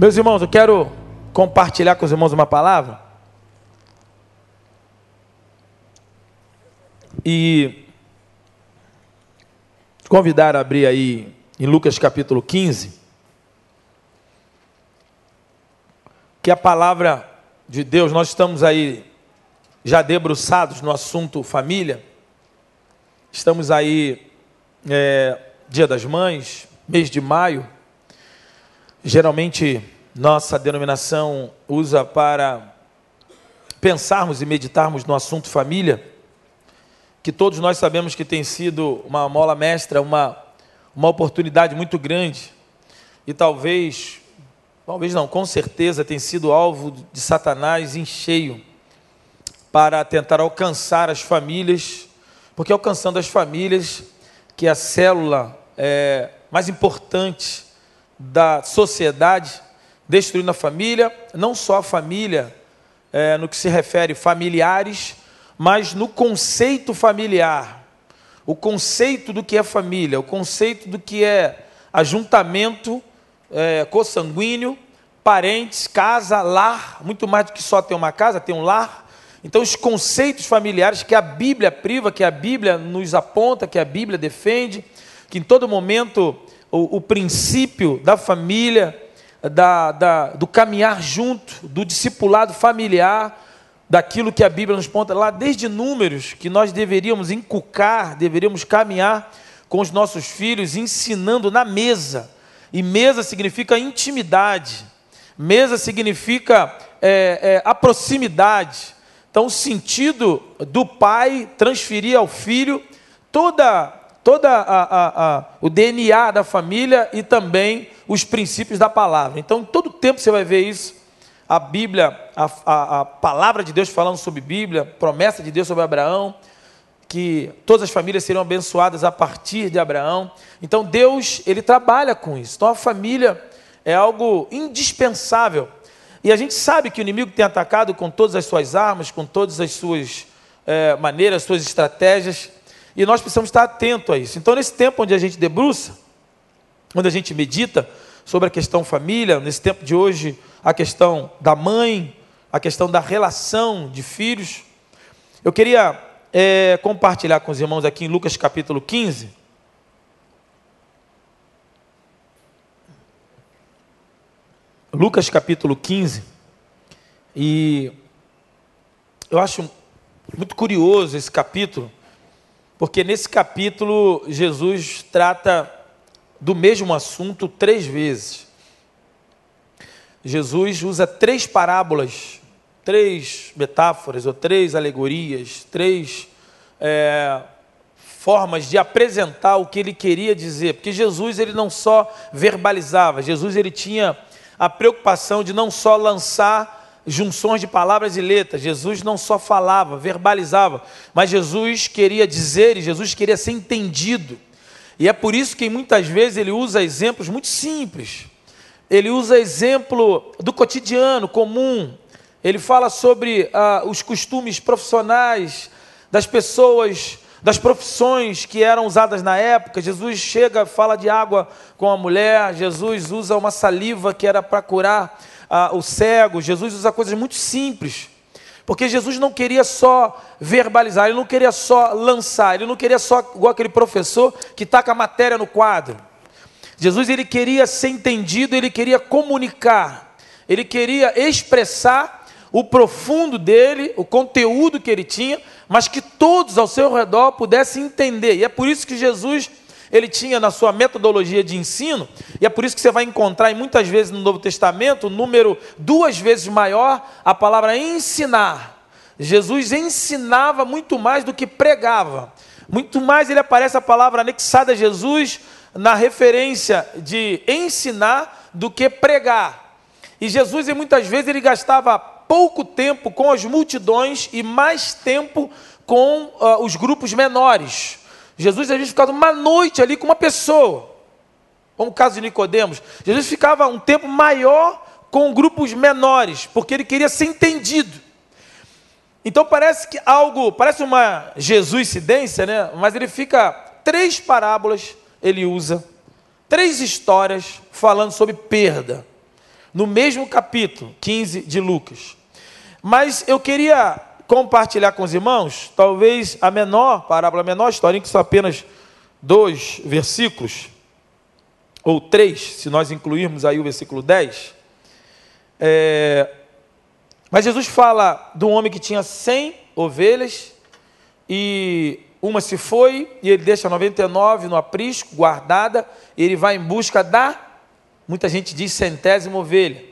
Meus irmãos, eu quero compartilhar com os irmãos uma palavra. E convidar a abrir aí em Lucas capítulo 15. Que a palavra de Deus, nós estamos aí já debruçados no assunto família. Estamos aí, é, Dia das Mães, mês de maio. Geralmente, nossa denominação usa para pensarmos e meditarmos no assunto família, que todos nós sabemos que tem sido uma mola mestra, uma, uma oportunidade muito grande, e talvez, talvez não, com certeza tem sido alvo de Satanás em cheio, para tentar alcançar as famílias, porque alcançando as famílias, que é a célula é, mais importante da sociedade, destruindo a família, não só a família, é, no que se refere familiares, mas no conceito familiar, o conceito do que é família, o conceito do que é ajuntamento é, consanguíneo, parentes, casa, lar, muito mais do que só ter uma casa, ter um lar. Então, os conceitos familiares que a Bíblia priva, que a Bíblia nos aponta, que a Bíblia defende, que em todo momento o, o princípio da família, da, da, do caminhar junto, do discipulado familiar, daquilo que a Bíblia nos ponta lá, desde números, que nós deveríamos inculcar, deveríamos caminhar com os nossos filhos, ensinando na mesa. E mesa significa intimidade, mesa significa é, é, a proximidade. Então, o sentido do pai transferir ao filho toda toda a, a, a, o DNA da família e também os princípios da palavra. Então, todo tempo você vai ver isso. A Bíblia, a, a palavra de Deus falando sobre Bíblia, promessa de Deus sobre Abraão, que todas as famílias seriam abençoadas a partir de Abraão. Então, Deus, ele trabalha com isso. Então, a família é algo indispensável. E a gente sabe que o inimigo tem atacado com todas as suas armas, com todas as suas é, maneiras, suas estratégias. E nós precisamos estar atentos a isso. Então, nesse tempo onde a gente debruça, onde a gente medita sobre a questão família, nesse tempo de hoje, a questão da mãe, a questão da relação de filhos, eu queria é, compartilhar com os irmãos aqui em Lucas capítulo 15. Lucas capítulo 15. E eu acho muito curioso esse capítulo, porque nesse capítulo Jesus trata do mesmo assunto três vezes. Jesus usa três parábolas, três metáforas, ou três alegorias, três é, formas de apresentar o que ele queria dizer. Porque Jesus ele não só verbalizava, Jesus ele tinha a preocupação de não só lançar junções de palavras e letras. Jesus não só falava, verbalizava, mas Jesus queria dizer e Jesus queria ser entendido. E é por isso que muitas vezes ele usa exemplos muito simples. Ele usa exemplo do cotidiano comum. Ele fala sobre ah, os costumes profissionais das pessoas, das profissões que eram usadas na época. Jesus chega, fala de água com a mulher. Jesus usa uma saliva que era para curar ah, o cego, Jesus usa coisas muito simples. Porque Jesus não queria só verbalizar, ele não queria só lançar, ele não queria só, igual aquele professor que taca a matéria no quadro. Jesus ele queria ser entendido, ele queria comunicar, ele queria expressar o profundo dele, o conteúdo que ele tinha, mas que todos ao seu redor pudessem entender. E é por isso que Jesus ele tinha na sua metodologia de ensino, e é por isso que você vai encontrar, e muitas vezes no Novo Testamento, o número duas vezes maior, a palavra ensinar. Jesus ensinava muito mais do que pregava. Muito mais ele aparece a palavra anexada a Jesus na referência de ensinar do que pregar. E Jesus, e muitas vezes, ele gastava pouco tempo com as multidões e mais tempo com uh, os grupos menores. Jesus às vezes ficava uma noite ali com uma pessoa, como o caso de Nicodemos. Jesus ficava um tempo maior com grupos menores, porque ele queria ser entendido. Então parece que algo, parece uma Jesuicidência, né? Mas ele fica três parábolas ele usa, três histórias falando sobre perda. no mesmo capítulo 15 de Lucas. Mas eu queria compartilhar com os irmãos, talvez a menor parábola, a menor historinha, que são apenas dois versículos, ou três, se nós incluirmos aí o versículo 10. É, mas Jesus fala um homem que tinha 100 ovelhas e uma se foi e ele deixa 99 no aprisco, guardada, e ele vai em busca da, muita gente diz centésima ovelha.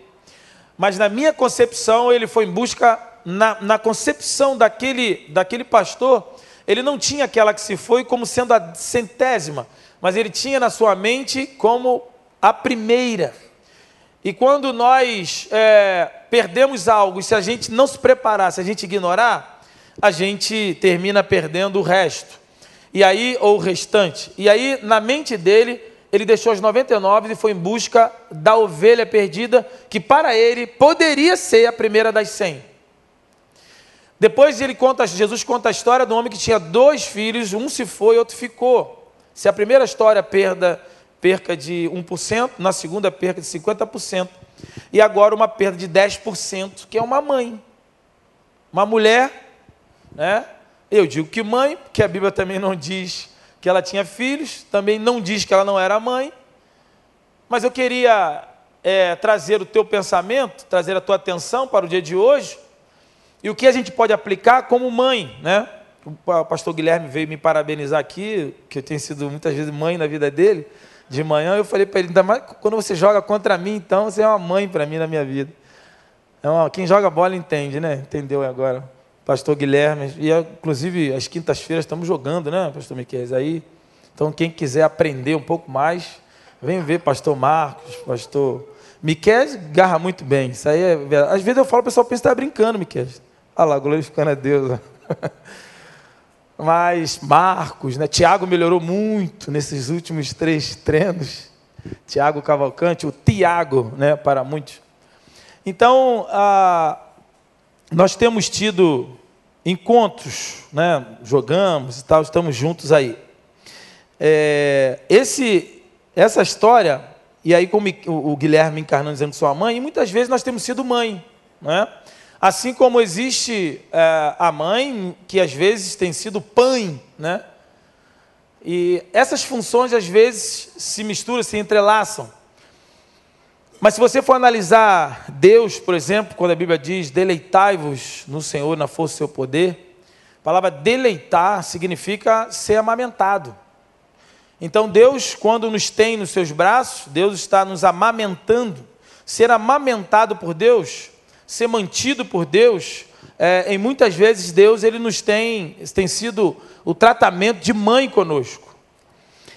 Mas na minha concepção, ele foi em busca, na, na concepção daquele, daquele pastor, ele não tinha aquela que se foi como sendo a centésima, mas ele tinha na sua mente como a primeira. E quando nós é, perdemos algo, se a gente não se preparar, se a gente ignorar, a gente termina perdendo o resto. E aí, ou o restante. E aí, na mente dele, ele deixou as 99 e foi em busca da ovelha perdida, que para ele poderia ser a primeira das 100. Depois ele conta, Jesus conta a história do homem que tinha dois filhos, um se foi, outro ficou. Se a primeira história perda perca de 1%, na segunda perca de 50%, e agora uma perda de 10%, que é uma mãe. Uma mulher, né? Eu digo que mãe, porque a Bíblia também não diz que ela tinha filhos, também não diz que ela não era mãe, mas eu queria é, trazer o teu pensamento, trazer a tua atenção para o dia de hoje, e o que a gente pode aplicar como mãe, né? O pastor Guilherme veio me parabenizar aqui, que eu tenho sido muitas vezes mãe na vida dele, de manhã, eu falei para ele, ainda mais quando você joga contra mim, então você é uma mãe para mim na minha vida. É uma, quem joga bola entende, né? Entendeu agora? Pastor Guilherme, e inclusive as quintas-feiras estamos jogando, né, Pastor Miquel? Aí, então quem quiser aprender um pouco mais, vem ver Pastor Marcos, Pastor Miquel garra muito bem. Isso aí é verdade. Às vezes eu falo, o pessoal pensa que está brincando, Miquel. Olha lá, glorificando a Deus. Mas Marcos, né? Tiago melhorou muito nesses últimos três treinos. Tiago Cavalcante, o Tiago, né? Para muitos. Então, ah, nós temos tido encontros, né? Jogamos e tal, estamos juntos aí. É, esse, essa história, e aí como o Guilherme encarnando dizendo sua mãe, e muitas vezes nós temos sido mãe, né? Assim como existe é, a mãe, que às vezes tem sido pai, né? E essas funções às vezes se misturam, se entrelaçam. Mas se você for analisar Deus, por exemplo, quando a Bíblia diz deleitai-vos no Senhor na força do seu poder, a palavra deleitar significa ser amamentado. Então Deus, quando nos tem nos seus braços, Deus está nos amamentando. Ser amamentado por Deus ser mantido por Deus, é, em muitas vezes Deus ele nos tem, tem sido o tratamento de mãe conosco.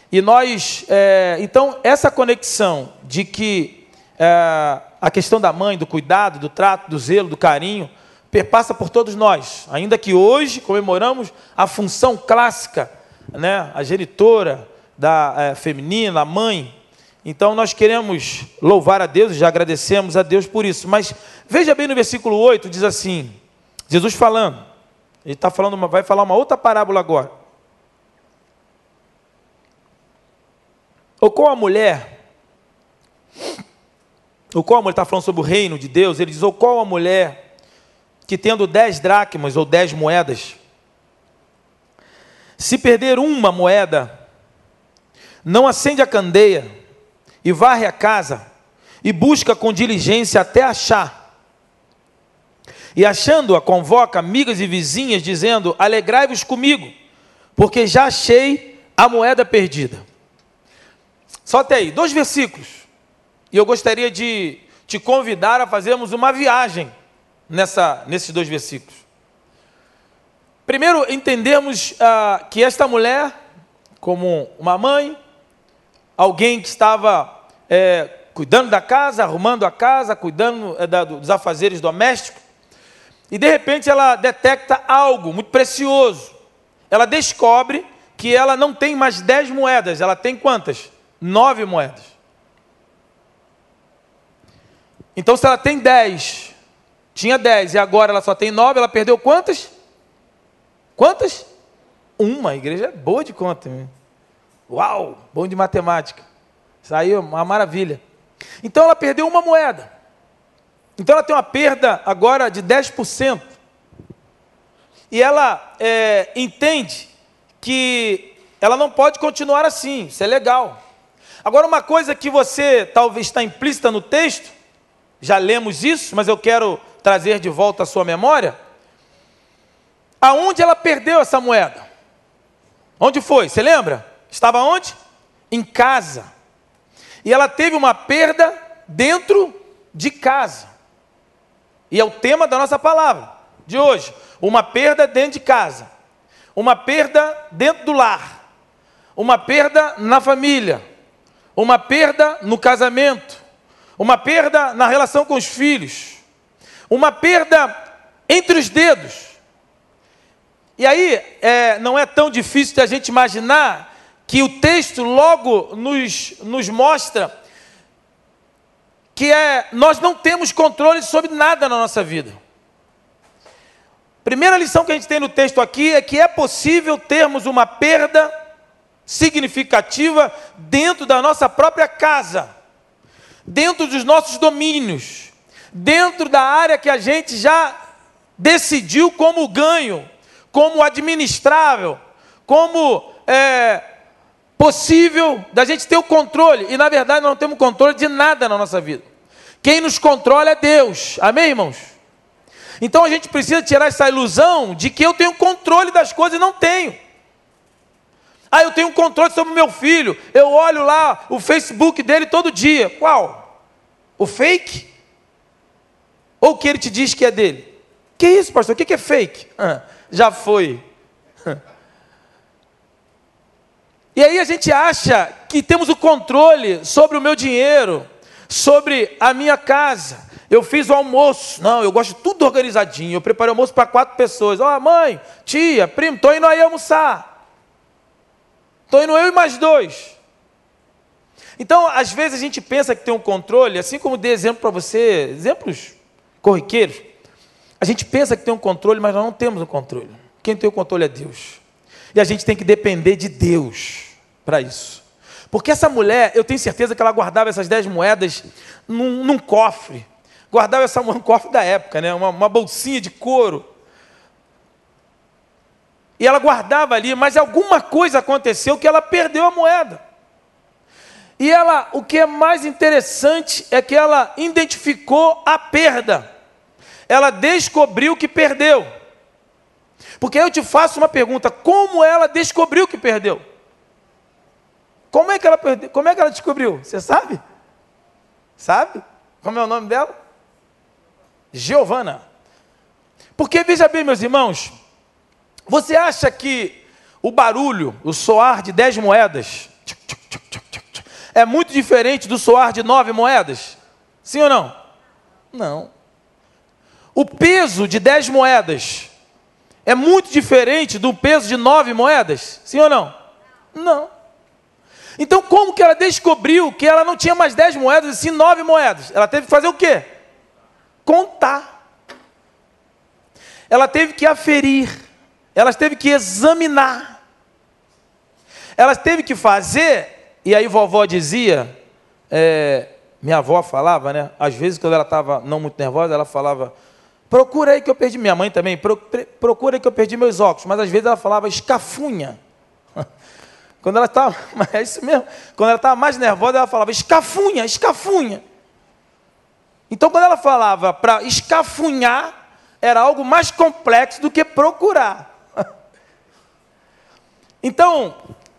E nós, é, então, essa conexão de que é, a questão da mãe, do cuidado, do trato, do zelo, do carinho, perpassa por todos nós. Ainda que hoje comemoramos a função clássica, né, a genitora da é, feminina, a mãe, então nós queremos louvar a Deus, já agradecemos a Deus por isso. Mas veja bem no versículo 8, diz assim: Jesus falando, ele está falando, uma, vai falar uma outra parábola agora. Ou qual a mulher, ou qual a mulher, está falando sobre o reino de Deus, ele diz, ou qual a mulher que tendo dez dracmas ou dez moedas, se perder uma moeda, não acende a candeia, e varre a casa e busca com diligência até achar. E achando-a, convoca amigas e vizinhas, dizendo: Alegrai-vos comigo, porque já achei a moeda perdida. Só até aí, dois versículos. E eu gostaria de te convidar a fazermos uma viagem nessa, nesses dois versículos. Primeiro, entendemos ah, que esta mulher, como uma mãe, alguém que estava é, cuidando da casa, arrumando a casa, cuidando é, da, dos afazeres domésticos, e de repente ela detecta algo muito precioso. Ela descobre que ela não tem mais dez moedas, ela tem quantas? Nove moedas. Então, se ela tem dez, tinha dez e agora ela só tem nove, ela perdeu quantas? Quantas? Uma. A igreja é boa de conta. Uau, bom de matemática. Saiu uma maravilha. Então ela perdeu uma moeda. Então ela tem uma perda agora de 10%. E ela é, entende que ela não pode continuar assim, isso é legal. Agora, uma coisa que você talvez está implícita no texto, já lemos isso, mas eu quero trazer de volta à sua memória. Aonde ela perdeu essa moeda? Onde foi? Você lembra? Estava onde? Em casa. E ela teve uma perda dentro de casa. E é o tema da nossa palavra de hoje. Uma perda dentro de casa. Uma perda dentro do lar. Uma perda na família. Uma perda no casamento. Uma perda na relação com os filhos. Uma perda entre os dedos. E aí, é, não é tão difícil de a gente imaginar que o texto logo nos, nos mostra que é, nós não temos controle sobre nada na nossa vida. Primeira lição que a gente tem no texto aqui é que é possível termos uma perda significativa dentro da nossa própria casa, dentro dos nossos domínios, dentro da área que a gente já decidiu como ganho, como administrável, como é, possível da gente ter o controle. E na verdade não temos controle de nada na nossa vida. Quem nos controla é Deus. Amém, irmãos? Então a gente precisa tirar essa ilusão de que eu tenho controle das coisas e não tenho. Ah, eu tenho controle sobre o meu filho. Eu olho lá o Facebook dele todo dia. Qual? O fake? Ou o que ele te diz que é dele? Que isso, pastor? O que é fake? Ah, já foi. E aí a gente acha que temos o controle sobre o meu dinheiro, sobre a minha casa. Eu fiz o almoço. Não, eu gosto de tudo organizadinho. Eu preparei o almoço para quatro pessoas. Ó, oh, mãe, tia, primo, estou indo aí almoçar. Estou indo eu e mais dois. Então, às vezes a gente pensa que tem um controle, assim como dei exemplo para você, exemplos corriqueiros. A gente pensa que tem um controle, mas nós não temos um controle. Quem tem o controle é Deus. E a gente tem que depender de Deus para isso. Porque essa mulher, eu tenho certeza que ela guardava essas dez moedas num, num cofre. Guardava essa um cofre da época, né? Uma, uma bolsinha de couro. E ela guardava ali, mas alguma coisa aconteceu que ela perdeu a moeda. E ela, o que é mais interessante é que ela identificou a perda. Ela descobriu que perdeu. Porque eu te faço uma pergunta: como ela descobriu que perdeu? Como é que ela perdeu? Como é que ela descobriu? Você sabe? Sabe? Como é o nome dela? Giovana. Porque veja bem, meus irmãos, você acha que o barulho, o soar de dez moedas, é muito diferente do soar de nove moedas? Sim ou não? Não. O peso de dez moedas é muito diferente do peso de nove moedas? Sim ou não? Não. Então, como que ela descobriu que ela não tinha mais dez moedas e sim nove moedas? Ela teve que fazer o quê? Contar. Ela teve que aferir. Ela teve que examinar. Ela teve que fazer, e aí vovó dizia, é, minha avó falava, né? Às vezes, quando ela estava não muito nervosa, ela falava: procura aí que eu perdi. Minha mãe também, procura aí que eu perdi meus óculos. Mas às vezes ela falava escafunha. Quando ela estava, é isso mesmo, quando ela estava mais nervosa, ela falava escafunha, escafunha. Então, quando ela falava para escafunhar, era algo mais complexo do que procurar. Então,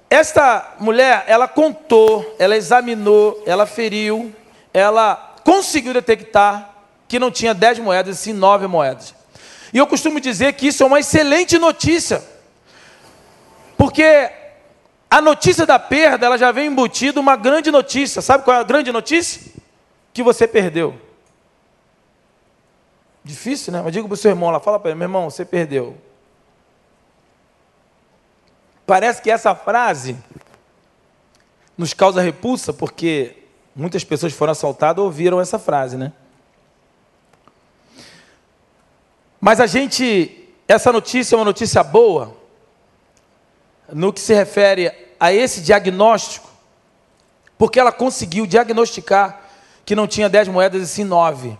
esta mulher, ela contou, ela examinou, ela feriu, ela conseguiu detectar que não tinha dez moedas, sim nove moedas. E eu costumo dizer que isso é uma excelente notícia, porque a notícia da perda, ela já vem embutida uma grande notícia. Sabe qual é a grande notícia? Que você perdeu. Difícil, né? Mas diga para o seu irmão lá, fala para ele, meu irmão, você perdeu. Parece que essa frase nos causa repulsa, porque muitas pessoas foram assaltadas ouviram essa frase, né? Mas a gente, essa notícia é uma notícia boa, no que se refere a esse diagnóstico, porque ela conseguiu diagnosticar que não tinha dez moedas e sim nove.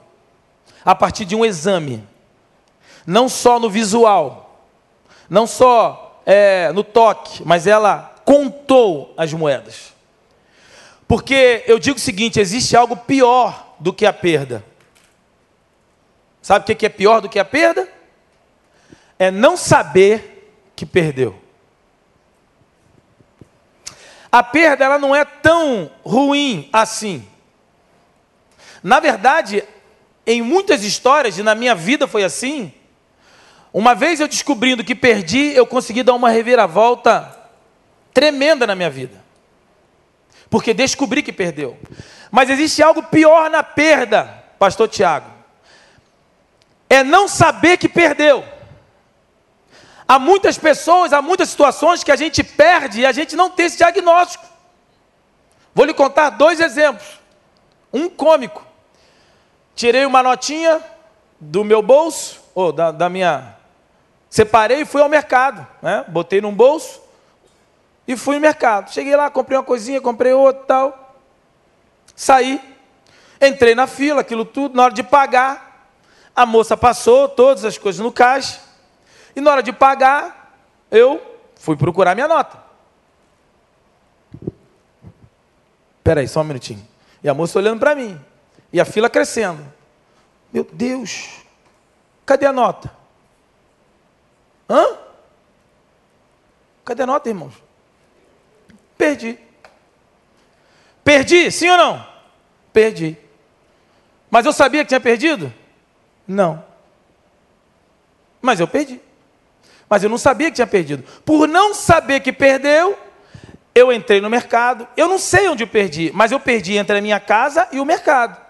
a partir de um exame, não só no visual, não só é, no toque, mas ela contou as moedas. Porque eu digo o seguinte: existe algo pior do que a perda. Sabe o que é pior do que a perda? É não saber que perdeu. A perda ela não é tão ruim assim. Na verdade, em muitas histórias, e na minha vida foi assim, uma vez eu descobrindo que perdi, eu consegui dar uma reviravolta tremenda na minha vida. Porque descobri que perdeu. Mas existe algo pior na perda, pastor Tiago. É não saber que perdeu. Há muitas pessoas, há muitas situações que a gente perde e a gente não tem esse diagnóstico. Vou lhe contar dois exemplos. Um cômico. Tirei uma notinha do meu bolso, ou da, da minha. Separei e fui ao mercado. Né? Botei num bolso e fui no mercado. Cheguei lá, comprei uma coisinha, comprei outra tal. Saí. Entrei na fila, aquilo tudo. Na hora de pagar, a moça passou todas as coisas no caixa. E na hora de pagar, eu fui procurar minha nota. Espera aí, só um minutinho. E a moça olhando para mim. E a fila crescendo. Meu Deus, cadê a nota? Hã? Cadê a nota, irmãos? Perdi. Perdi, sim ou não? Perdi. Mas eu sabia que tinha perdido? Não. Mas eu perdi. Mas eu não sabia que tinha perdido. Por não saber que perdeu, eu entrei no mercado. Eu não sei onde eu perdi, mas eu perdi entre a minha casa e o mercado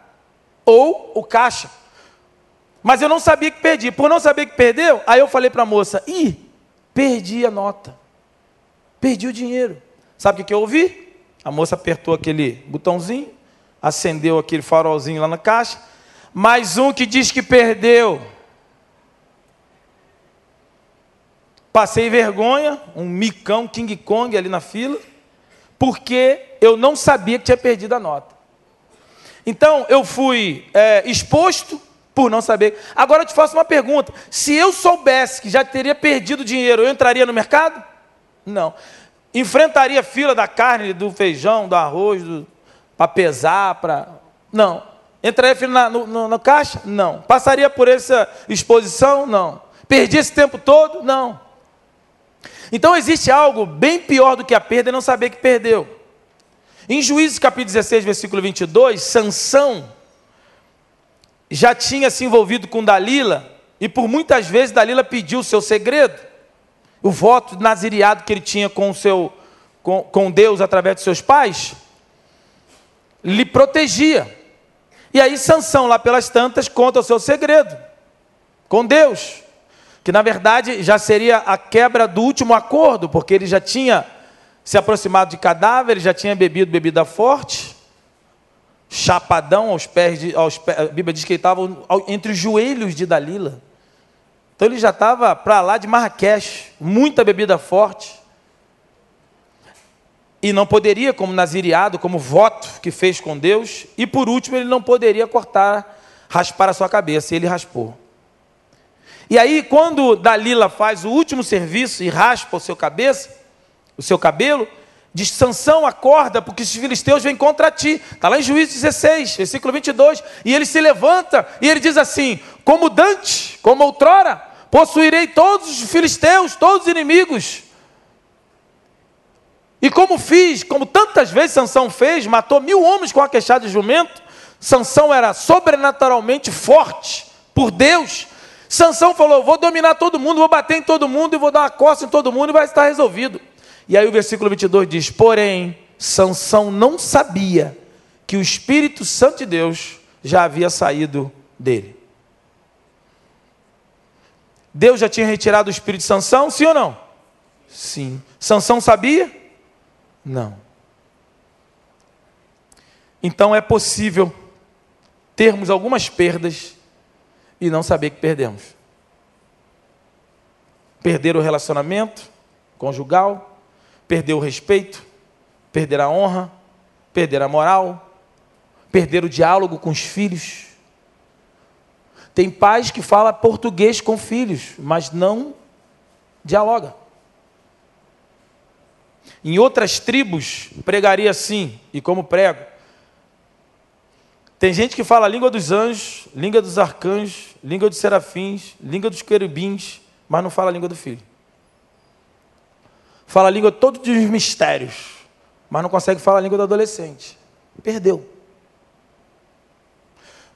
ou o caixa. Mas eu não sabia que perdi. Por não saber que perdeu, aí eu falei para a moça: ih, perdi a nota. Perdi o dinheiro. Sabe o que, eu ouvi? A moça apertou aquele botãozinho, acendeu aquele farolzinho lá na caixa. Mais um que diz que perdeu. Passei vergonha, um micão King Kong ali na fila, porque eu não sabia que tinha perdido a nota. Então eu fui é, exposto por não saber. Agora eu te faço uma pergunta: se eu soubesse que já teria perdido dinheiro, eu entraria no mercado? Não. Enfrentaria fila da carne, do feijão, do arroz, do... para pesar, para. Não. Entraria na, no, no, caixa? Não. Passaria por essa exposição? Não. Perdi esse tempo todo? Não. Então existe algo bem pior do que a perda e não saber que perdeu. Em Juízes capítulo 16, versículo 22, Sansão já tinha se envolvido com Dalila e por muitas vezes Dalila pediu o seu segredo, o voto nazireado que ele tinha com, o seu, com, com Deus através de seus pais, lhe protegia. E aí Sansão, lá pelas tantas, conta o seu segredo com Deus, que na verdade já seria a quebra do último acordo, porque ele já tinha se aproximado de cadáver, já tinha bebido bebida forte, chapadão aos pés, de, aos pés a Bíblia diz que ele estava entre os joelhos de Dalila. Então ele já estava para lá de Marrakech, muita bebida forte. E não poderia, como nazireado, como voto que fez com Deus. E por último, ele não poderia cortar, raspar a sua cabeça. E ele raspou. E aí, quando Dalila faz o último serviço e raspa o seu cabeça, o seu cabelo, diz: Sansão, acorda, porque os filisteus vêm contra ti. Está lá em Juízes 16, versículo 22. E ele se levanta e ele diz assim: Como Dante, como outrora, possuirei todos os filisteus, todos os inimigos. E como fiz, como tantas vezes Sansão fez, matou mil homens com a queixada de jumento. Sansão era sobrenaturalmente forte por Deus. Sansão falou: vou dominar todo mundo, vou bater em todo mundo e vou dar uma costa em todo mundo e vai estar resolvido. E aí o versículo 22 diz: Porém, Sansão não sabia que o Espírito Santo de Deus já havia saído dele. Deus já tinha retirado o espírito de Sansão, sim ou não? Sim. Sansão sabia? Não. Então é possível termos algumas perdas e não saber que perdemos. Perder o relacionamento conjugal, perder o respeito, perder a honra, perder a moral, perder o diálogo com os filhos, Tem pais que falam português com filhos, mas não dialoga. Em outras tribos, pregaria assim, e como prego. Tem gente que fala a língua dos anjos, língua dos arcanjos, língua dos serafins, língua dos querubins, mas não fala a língua do filho. Fala a língua todos os mistérios, mas não consegue falar a língua do adolescente. Perdeu.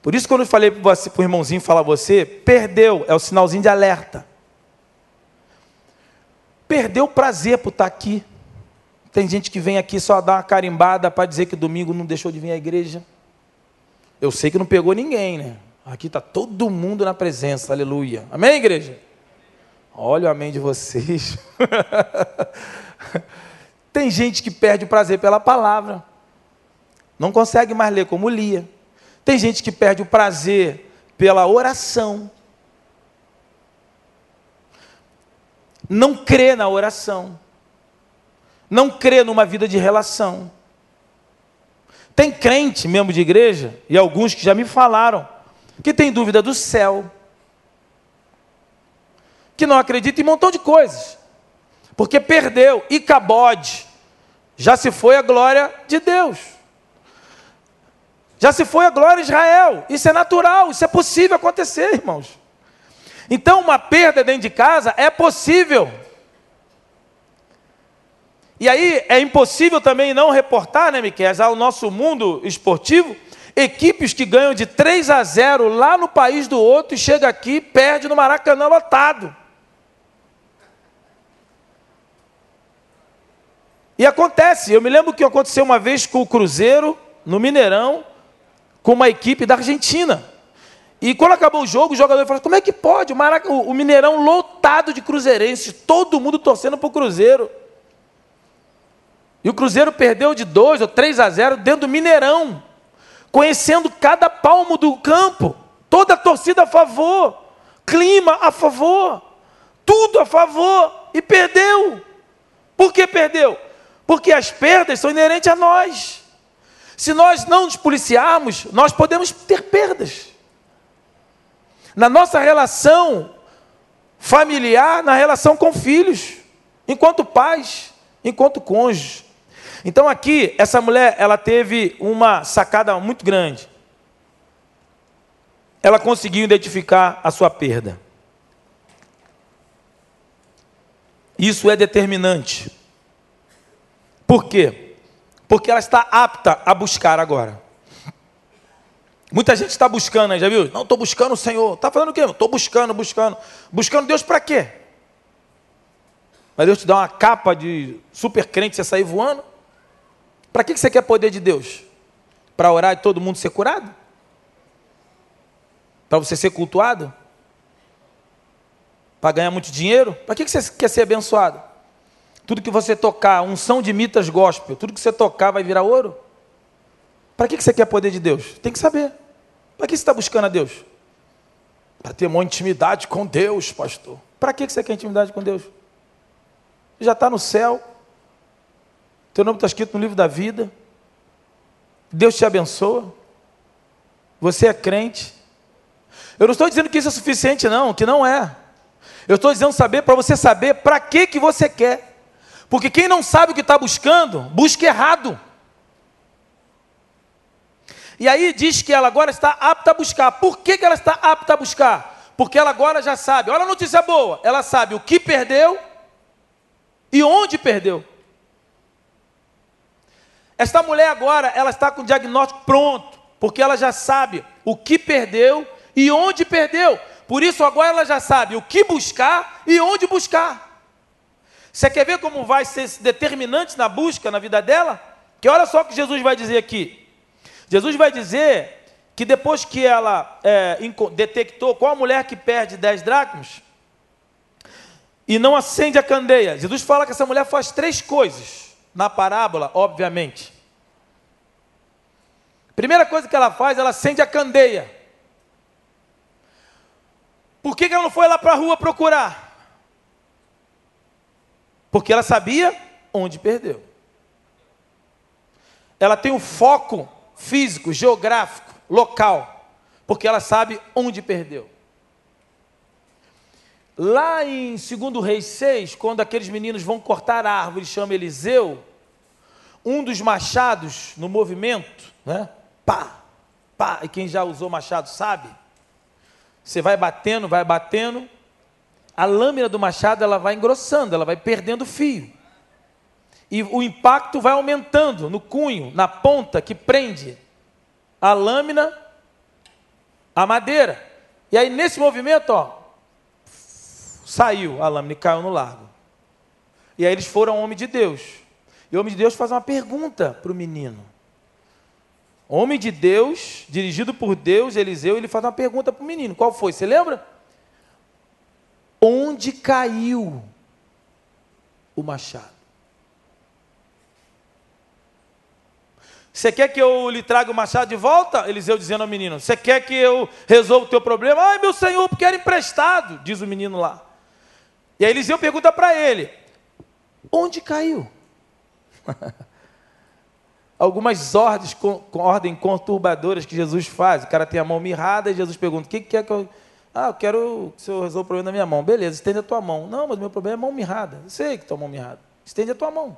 Por isso, quando eu falei para o irmãozinho falar você, perdeu, é o sinalzinho de alerta. Perdeu o prazer por estar aqui. Tem gente que vem aqui só dar uma carimbada para dizer que domingo não deixou de vir à igreja. Eu sei que não pegou ninguém, né? Aqui está todo mundo na presença, aleluia. Amém, igreja? Olha o amém de vocês. Tem gente que perde o prazer pela palavra. Não consegue mais ler como lia. Tem gente que perde o prazer pela oração. Não crê na oração. Não crê numa vida de relação. Tem crente, membro de igreja, e alguns que já me falaram, que tem dúvida do céu, que não acredita em um montão de coisas, porque perdeu, e cabode, já se foi a glória de Deus. Já se foi a glória de Israel. Isso é natural, isso é possível acontecer, irmãos. Então, uma perda dentro de casa é possível. E aí é impossível também não reportar, né, Miquel, ao nosso mundo esportivo, equipes que ganham de 3 a 0 lá no país do outro e chega aqui e perde no Maracanã lotado. E acontece, eu me lembro que aconteceu uma vez com o Cruzeiro, no Mineirão, com uma equipe da Argentina. E quando acabou o jogo, o jogador falou: como é que pode? O, Marac... o Mineirão lotado de cruzeirenses, todo mundo torcendo para o Cruzeiro. E o Cruzeiro perdeu de 2 ou 3 a 0 dentro do Mineirão, conhecendo cada palmo do campo, toda a torcida a favor, clima a favor, tudo a favor, e perdeu. Por que perdeu? Porque as perdas são inerentes a nós. Se nós não nos policiarmos, nós podemos ter perdas. Na nossa relação familiar, na relação com filhos, enquanto pais, enquanto cônjuges. Então aqui, essa mulher, ela teve uma sacada muito grande. Ela conseguiu identificar a sua perda. Isso é determinante. Por quê? Porque ela está apta a buscar agora. Muita gente está buscando, já viu? Não, estou buscando o Senhor. Está falando o quê? Estou buscando, buscando. Buscando Deus para quê? Mas Deus te dá uma capa de super crente você sair voando? Para que você quer poder de Deus? Para orar e todo mundo ser curado? Para você ser cultuado? Para ganhar muito dinheiro? Para que você quer ser abençoado? Tudo que você tocar, unção de mitas gospel, tudo que você tocar vai virar ouro? Para que você quer poder de Deus? Tem que saber. Para que você está buscando a Deus? Para ter uma intimidade com Deus, pastor. Para que você quer intimidade com Deus? Já está no céu. Teu nome está escrito no livro da vida. Deus te abençoa. Você é crente. Eu não estou dizendo que isso é suficiente, não, que não é. Eu estou dizendo saber para você saber para que, que você quer. Porque quem não sabe o que está buscando, busca errado. E aí diz que ela agora está apta a buscar. Por que, que ela está apta a buscar? Porque ela agora já sabe. Olha a notícia boa. Ela sabe o que perdeu e onde perdeu. Esta mulher agora, ela está com o diagnóstico pronto, porque ela já sabe o que perdeu e onde perdeu. Por isso agora ela já sabe o que buscar e onde buscar. Você quer ver como vai ser determinante na busca na vida dela? Que olha só o que Jesus vai dizer aqui. Jesus vai dizer que depois que ela é, detectou qual mulher que perde 10 dracmas e não acende a candeia, Jesus fala que essa mulher faz três coisas na parábola, obviamente. Primeira coisa que ela faz, ela acende a candeia. Por que, que ela não foi lá para a rua procurar? Porque ela sabia onde perdeu. Ela tem um foco físico, geográfico, local. porque ela sabe onde perdeu. Lá em 2 Reis 6, quando aqueles meninos vão cortar a árvore, chama Eliseu, um dos machados no movimento, né? Pá, pá, e quem já usou machado sabe. Você vai batendo, vai batendo, a lâmina do machado ela vai engrossando, ela vai perdendo fio. E o impacto vai aumentando no cunho, na ponta que prende a lâmina, a madeira. E aí nesse movimento, ó, saiu a lâmina e caiu no lago. E aí eles foram homem de Deus. E o homem de Deus faz uma pergunta para o menino. Homem de Deus, dirigido por Deus, Eliseu, ele faz uma pergunta para o menino. Qual foi? Você lembra? Onde caiu o machado? Você quer que eu lhe traga o machado de volta? Eliseu dizendo ao menino. Você quer que eu resolva o teu problema? Ai, meu senhor, porque era emprestado, diz o menino lá. E aí Eliseu pergunta para ele: Onde caiu? Algumas ordens, com, ordem conturbadoras que Jesus faz. O cara tem a mão mirrada e Jesus pergunta: O que, que quer que eu. Ah, eu quero que o senhor resolva o problema da minha mão. Beleza, estende a tua mão. Não, mas meu problema é mão mirrada. Eu sei que tua mão mirrada. Estende a tua mão.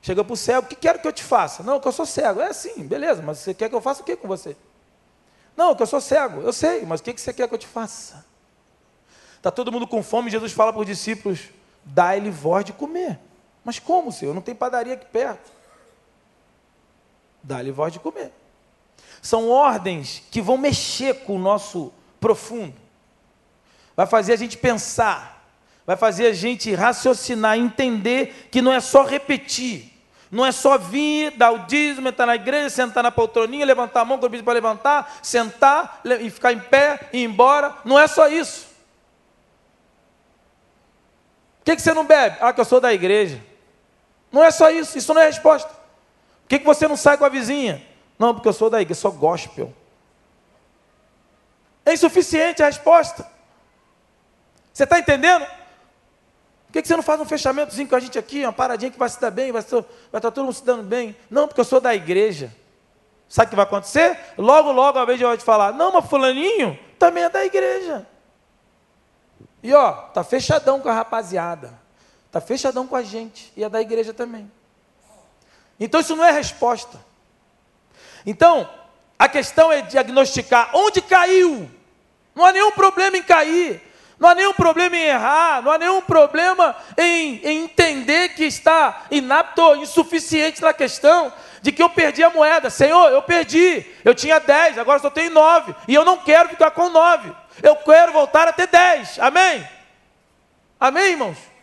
Chega para o cego, o que quero que eu te faça? Não, que eu sou cego. É assim, beleza, mas você quer que eu faça o que com você? Não, que eu sou cego. Eu sei, mas o que você quer que eu te faça? Está todo mundo com fome, Jesus fala para os discípulos: dá-lhe voz de comer. Mas como, Senhor? Não tem padaria aqui perto. Dá-lhe voz de comer. São ordens que vão mexer com o nosso profundo. Vai fazer a gente pensar, vai fazer a gente raciocinar, entender que não é só repetir, não é só vir, dar o dízimo, entrar na igreja, sentar na poltroninha, levantar a mão quando para levantar, sentar e ficar em pé e ir embora. Não é só isso. Por que, que você não bebe? Ah, que eu sou da igreja. Não é só isso, isso não é resposta. Por que, que você não sai com a vizinha? Não, porque eu sou da igreja, sou gospel. É insuficiente a resposta. Você está entendendo? Por que, que você não faz um fechamentozinho com a gente aqui, uma paradinha que vai se dar bem, vai, vai estar todo mundo se dando bem? Não, porque eu sou da igreja. Sabe o que vai acontecer? Logo, logo, a vez eu vou te falar, não, mas fulaninho também é da igreja. E ó, tá fechadão com a rapaziada. Tá fechadão com a gente. E é da igreja também. Então isso não é resposta. Então, a questão é diagnosticar onde caiu. Não há nenhum problema em cair. Não há nenhum problema em errar, não há nenhum problema em, em, entender que está inapto insuficiente na questão de que eu perdi a moeda. Senhor, eu perdi, eu tinha 10, agora só tenho 9, e eu não quero ficar com 9, eu quero voltar a ter 10. Amém? Amém, irmãos?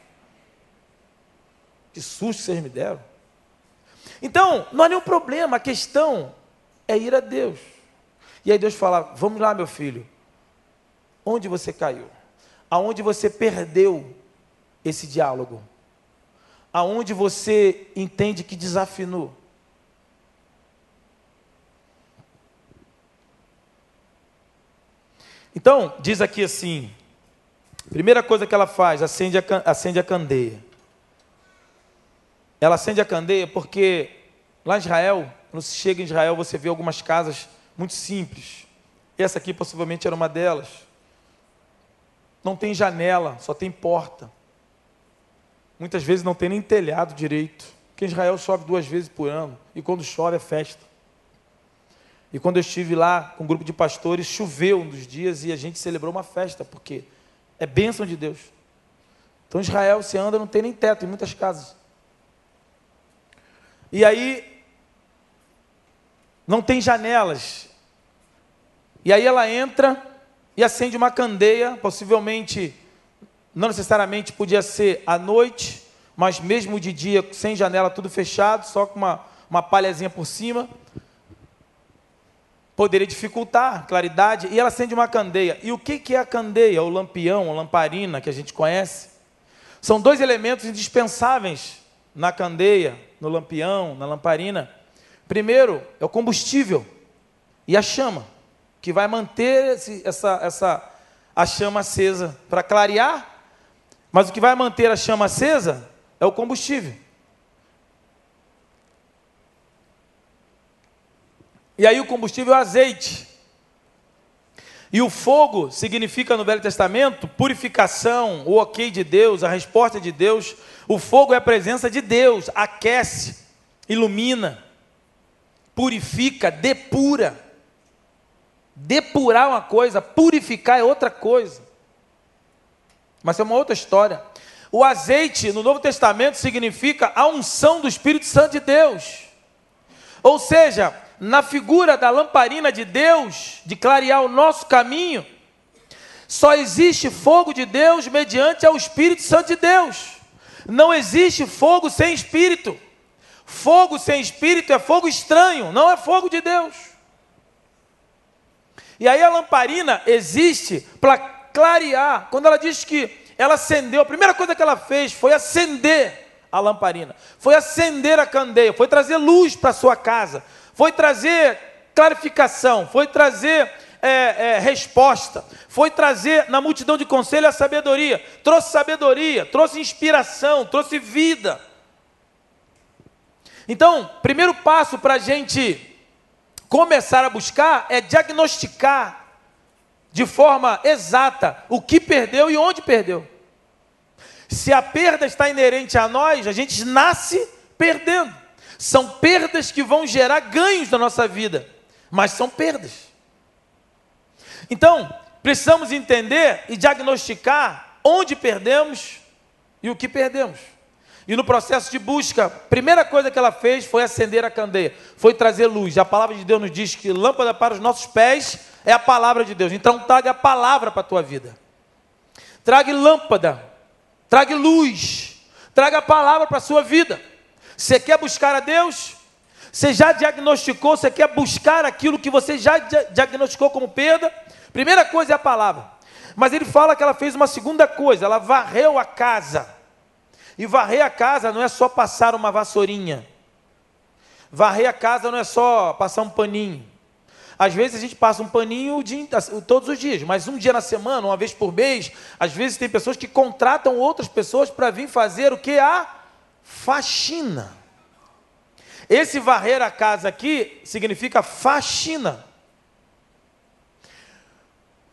Que susto vocês me deram. Então, não há nenhum problema, a questão é ir a Deus. E aí Deus fala: Vamos lá, meu filho, onde você caiu? Aonde você perdeu esse diálogo? Aonde você entende que desafinou? Então, diz aqui assim: primeira coisa que ela faz, acende a, acende a candeia. Ela acende a candeia porque lá em Israel, quando se chega em Israel, você vê algumas casas muito simples. Essa aqui possivelmente era uma delas. Não tem janela, só tem porta. Muitas vezes não tem nem telhado direito. Porque Israel chove duas vezes por ano. E quando chove é festa. E quando eu estive lá com um grupo de pastores, choveu um dos dias e a gente celebrou uma festa, porque é bênção de Deus. Então Israel se anda, não tem nem teto em muitas casas. E aí não tem janelas. E aí ela entra e acende uma candeia, possivelmente, não necessariamente podia ser à noite, mas mesmo de dia, sem janela, tudo fechado, só com uma, uma palhazinha por cima. Poderia dificultar a claridade, e ela acende uma candeia. E o que, que é a candeia? O lampião, a lamparina que a gente conhece? São dois elementos indispensáveis na candeia, no lampião, na lamparina. Primeiro é o combustível e a chama, que vai manter esse, essa, essa, a chama acesa para clarear, mas o que vai manter a chama acesa é o combustível. E aí o combustível é o azeite. E o fogo significa no Velho Testamento purificação, o ok de Deus, a resposta de Deus. O fogo é a presença de Deus, aquece, ilumina, purifica, depura. Depurar uma coisa, purificar é outra coisa. Mas é uma outra história. O azeite no Novo Testamento significa a unção do Espírito Santo de Deus. Ou seja, na figura da lamparina de Deus, de clarear o nosso caminho, só existe fogo de Deus mediante ao Espírito Santo de Deus. Não existe fogo sem Espírito. Fogo sem Espírito é fogo estranho, não é fogo de Deus. E aí a lamparina existe para clarear. Quando ela diz que ela acendeu, a primeira coisa que ela fez foi acender a lamparina, foi acender a candeia, foi trazer luz para sua casa, foi trazer clarificação, foi trazer é, é, resposta, foi trazer na multidão de conselho a sabedoria, trouxe sabedoria, trouxe inspiração, trouxe vida. Então, primeiro passo para a gente começar a buscar é diagnosticar de forma exata o que perdeu e onde perdeu. Se a perda está inerente a nós, a gente nasce perdendo. São perdas que vão gerar ganhos na nossa vida, mas são perdas. Então, precisamos entender e diagnosticar onde perdemos e o que perdemos. E no processo de busca, a primeira coisa que ela fez foi acender a candeia, foi trazer luz. A palavra de Deus nos diz que lâmpada para os nossos pés é a palavra de Deus. Então traga a palavra para a tua vida. Traga lâmpada, traga luz, traga a palavra para a sua vida. Você quer buscar a Deus? Você já diagnosticou, você quer buscar aquilo que você já diagnosticou como perda? Primeira coisa é a palavra. Mas ele fala que ela fez uma segunda coisa, ela varreu a casa. E varrer a casa não é só passar uma vassourinha. Varrer a casa não é só passar um paninho. Às vezes a gente passa um paninho todos os dias, mas um dia na semana, uma vez por mês. Às vezes tem pessoas que contratam outras pessoas para vir fazer o que? A faxina. Esse varrer a casa aqui significa faxina.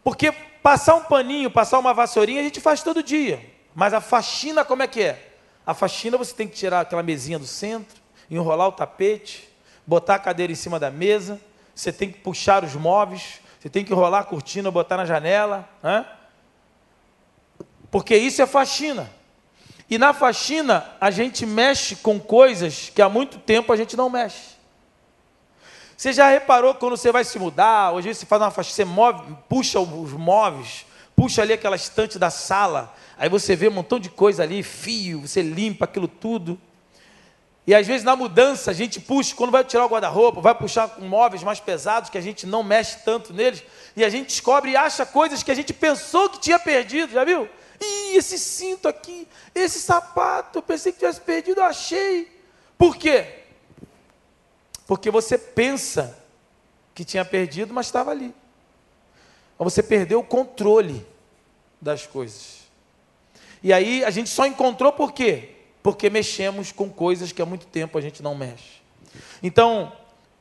Porque passar um paninho, passar uma vassourinha, a gente faz todo dia. Mas a faxina como é que é? A faxina você tem que tirar aquela mesinha do centro, enrolar o tapete, botar a cadeira em cima da mesa, você tem que puxar os móveis, você tem que enrolar a cortina, botar na janela, né? porque isso é faxina. E na faxina a gente mexe com coisas que há muito tempo a gente não mexe. Você já reparou quando você vai se mudar, hoje você faz uma faxina, você move, puxa os móveis, puxa ali aquela estante da sala, Aí você vê um montão de coisa ali, fio, você limpa aquilo tudo. E às vezes na mudança a gente puxa, quando vai tirar o guarda-roupa, vai puxar móveis mais pesados que a gente não mexe tanto neles, e a gente descobre e acha coisas que a gente pensou que tinha perdido, já viu? Ih, esse cinto aqui, esse sapato, eu pensei que tivesse perdido, eu achei. Por quê? Porque você pensa que tinha perdido, mas estava ali. Você perdeu o controle das coisas. E aí a gente só encontrou por quê? Porque mexemos com coisas que há muito tempo a gente não mexe. Então,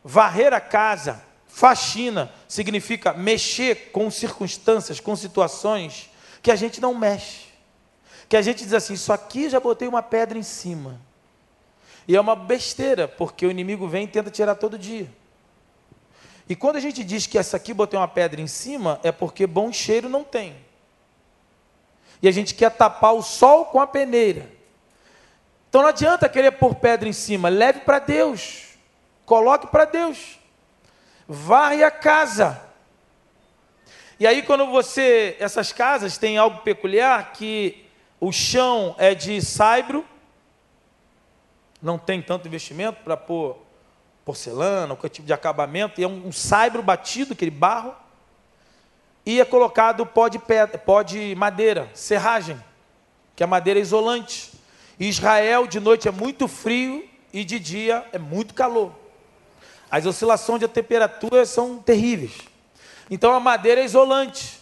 varrer a casa, faxina, significa mexer com circunstâncias, com situações que a gente não mexe. Que a gente diz assim: Isso aqui já botei uma pedra em cima. E é uma besteira, porque o inimigo vem e tenta tirar todo dia. E quando a gente diz que essa aqui botei uma pedra em cima, é porque bom cheiro não tem e a gente quer tapar o sol com a peneira. Então não adianta querer pôr pedra em cima, leve para Deus, coloque para Deus, varre a casa. E aí quando você, essas casas têm algo peculiar que o chão é de saibro, não tem tanto investimento para pôr porcelana, qualquer tipo de acabamento, e é um, um saibro batido, aquele barro e é colocado pó de, pedra, pó de madeira, serragem, que é madeira isolante. Israel de noite é muito frio e de dia é muito calor. As oscilações de temperatura são terríveis. Então a madeira é isolante.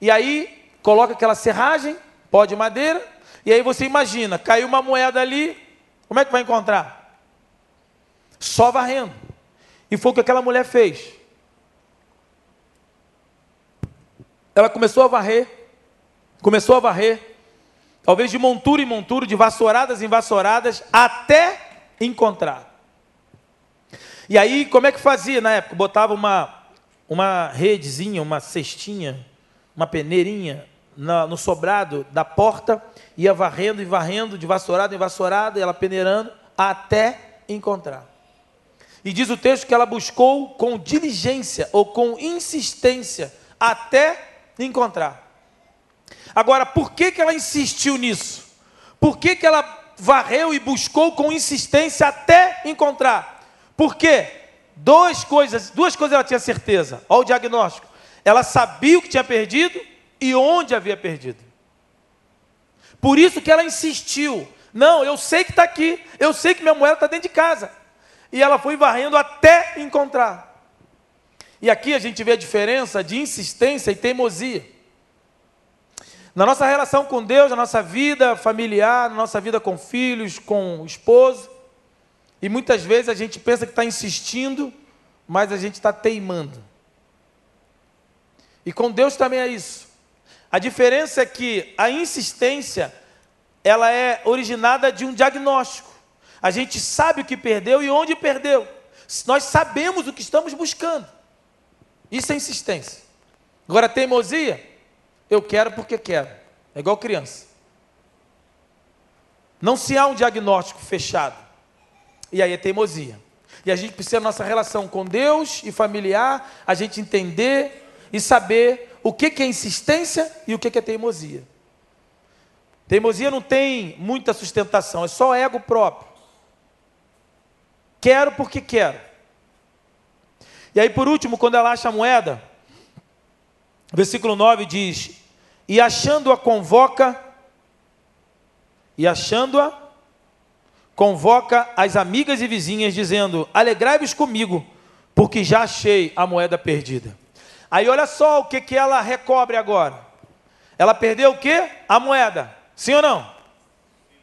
E aí coloca aquela serragem, pó de madeira, e aí você imagina, caiu uma moeda ali, como é que vai encontrar? Só varrendo. E foi o que aquela mulher fez. Ela começou a varrer, começou a varrer, talvez de montura em montura, de vassouradas em vassouradas, até encontrar. E aí, como é que fazia na época? Botava uma, uma redezinha, uma cestinha, uma peneirinha no sobrado da porta, ia varrendo e varrendo, de vassourada em vassourada, ela peneirando, até encontrar. E diz o texto que ela buscou com diligência ou com insistência até encontrar. Agora, por que, que ela insistiu nisso? Por que, que ela varreu e buscou com insistência até encontrar? Por quê? Duas coisas, duas coisas ela tinha certeza. Olha o diagnóstico. Ela sabia o que tinha perdido e onde havia perdido. Por isso que ela insistiu. Não, eu sei que está aqui, eu sei que minha moeda está dentro de casa. E ela foi varrendo até encontrar. E aqui a gente vê a diferença de insistência e teimosia. Na nossa relação com Deus, na nossa vida familiar, na nossa vida com filhos, com esposo. E muitas vezes a gente pensa que está insistindo, mas a gente está teimando. E com Deus também é isso. A diferença é que a insistência, ela é originada de um diagnóstico. A gente sabe o que perdeu e onde perdeu. Nós sabemos o que estamos buscando. Isso é insistência. Agora, teimosia, eu quero porque quero. É igual criança. Não se há um diagnóstico fechado. E aí é teimosia. E a gente precisa, nossa relação com Deus e familiar, a gente entender e saber o que é insistência e o que é teimosia. Teimosia não tem muita sustentação, é só ego próprio. Quero porque quero. E aí, por último, quando ela acha a moeda, versículo 9 diz: E achando-a, convoca, e achando-a, convoca as amigas e vizinhas, dizendo: Alegrai-vos comigo, porque já achei a moeda perdida. Aí olha só o que, que ela recobre agora. Ela perdeu o que? A moeda. Sim ou não?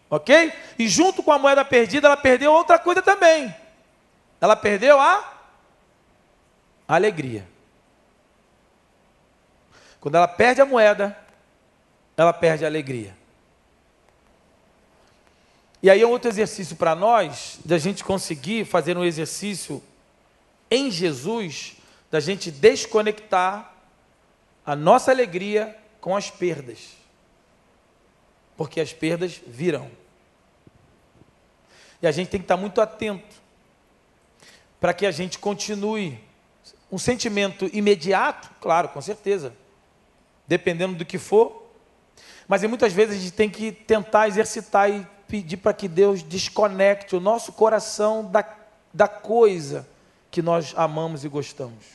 Ok? E junto com a moeda perdida, ela perdeu outra coisa também. Ela perdeu a alegria. Quando ela perde a moeda, ela perde a alegria. E aí é outro exercício para nós, da gente conseguir fazer um exercício em Jesus da gente desconectar a nossa alegria com as perdas. Porque as perdas virão. E a gente tem que estar muito atento para que a gente continue um sentimento imediato, claro, com certeza, dependendo do que for, mas muitas vezes a gente tem que tentar exercitar e pedir para que Deus desconecte o nosso coração da, da coisa que nós amamos e gostamos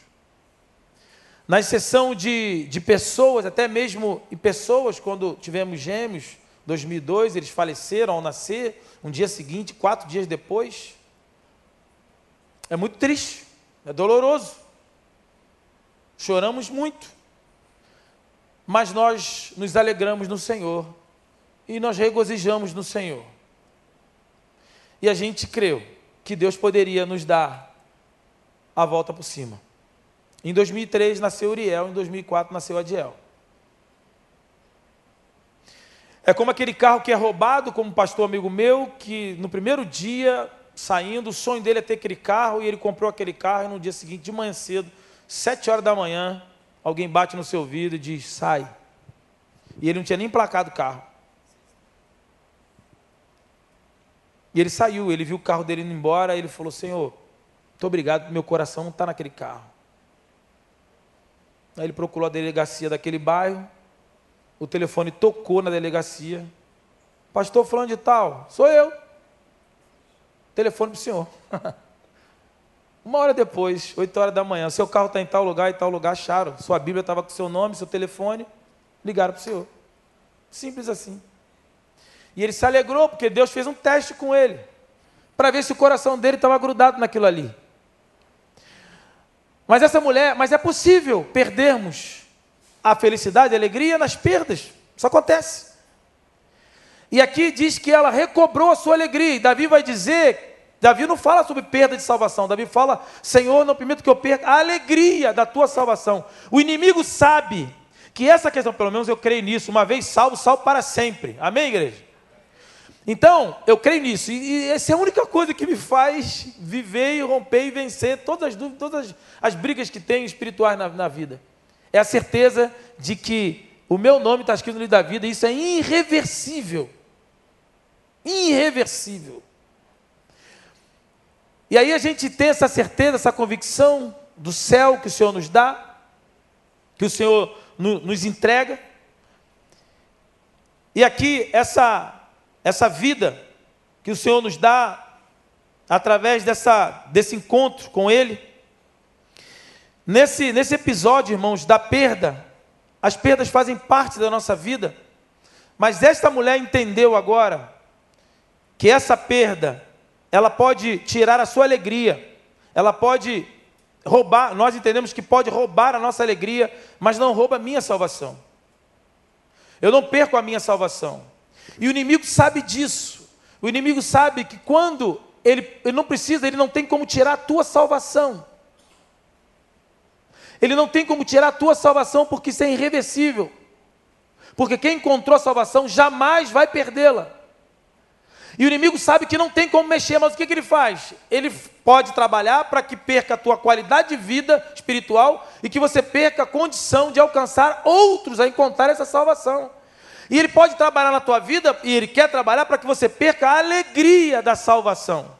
na exceção de, de pessoas, até mesmo em pessoas, quando tivemos gêmeos, 2002, eles faleceram ao nascer, um dia seguinte, quatro dias depois. É muito triste, é doloroso. Choramos muito. Mas nós nos alegramos no Senhor e nós regozijamos no Senhor. E a gente creu que Deus poderia nos dar a volta por cima. Em 2003 nasceu Uriel, em 2004 nasceu Adiel. É como aquele carro que é roubado, como um pastor amigo meu, que no primeiro dia, saindo, o sonho dele é ter aquele carro, e ele comprou aquele carro, e no dia seguinte, de manhã cedo, sete horas da manhã, alguém bate no seu ouvido e diz, sai. E ele não tinha nem placado o carro. E ele saiu, ele viu o carro dele indo embora, e ele falou, Senhor, muito obrigado, meu coração não está naquele carro. Aí ele procurou a delegacia daquele bairro. O telefone tocou na delegacia. Pastor falando de tal, sou eu. Telefone para o senhor. Uma hora depois, oito horas da manhã, seu carro está em tal lugar e tal lugar, acharam. Sua Bíblia estava com seu nome, seu telefone, ligaram para o senhor. Simples assim. E ele se alegrou, porque Deus fez um teste com ele, para ver se o coração dele estava grudado naquilo ali. Mas essa mulher, mas é possível perdermos a felicidade, a alegria nas perdas. Isso acontece. E aqui diz que ela recobrou a sua alegria. E Davi vai dizer Davi não fala sobre perda de salvação. Davi fala, Senhor, não permito que eu perca a alegria da tua salvação. O inimigo sabe que essa questão, pelo menos eu creio nisso, uma vez salvo, salvo para sempre. Amém, igreja? Então, eu creio nisso. E, essa é a única coisa que me faz viver e romper e vencer todas as dúvidas, todas as, as brigas que tenho espirituais na, na vida. É a certeza de que o meu nome está escrito no livro da vida, e isso é irreversível. Irreversível. E aí a gente tem essa certeza, essa convicção do céu que o Senhor nos dá, que o Senhor nos entrega. E aqui, essa, essa vida que o Senhor nos dá, através dessa, desse encontro com Ele. Nesse, nesse episódio, irmãos, da perda, as perdas fazem parte da nossa vida, mas esta mulher entendeu agora que essa perda ela pode tirar a sua alegria, ela pode roubar, nós entendemos que pode roubar a nossa alegria, mas não rouba a minha salvação. Eu não perco a minha salvação. E o inimigo sabe disso. O inimigo sabe que quando ele, ele não precisa, ele não tem como tirar a tua salvação. Ele não tem como tirar a tua salvação porque isso é irreversível. Porque quem encontrou a salvação jamais vai perdê-la. E o inimigo sabe que não tem como mexer, mas o que, que ele faz? Ele pode trabalhar para que perca a tua qualidade de vida espiritual e que você perca a condição de alcançar outros a encontrar essa salvação. E ele pode trabalhar na tua vida, e ele quer trabalhar para que você perca a alegria da salvação.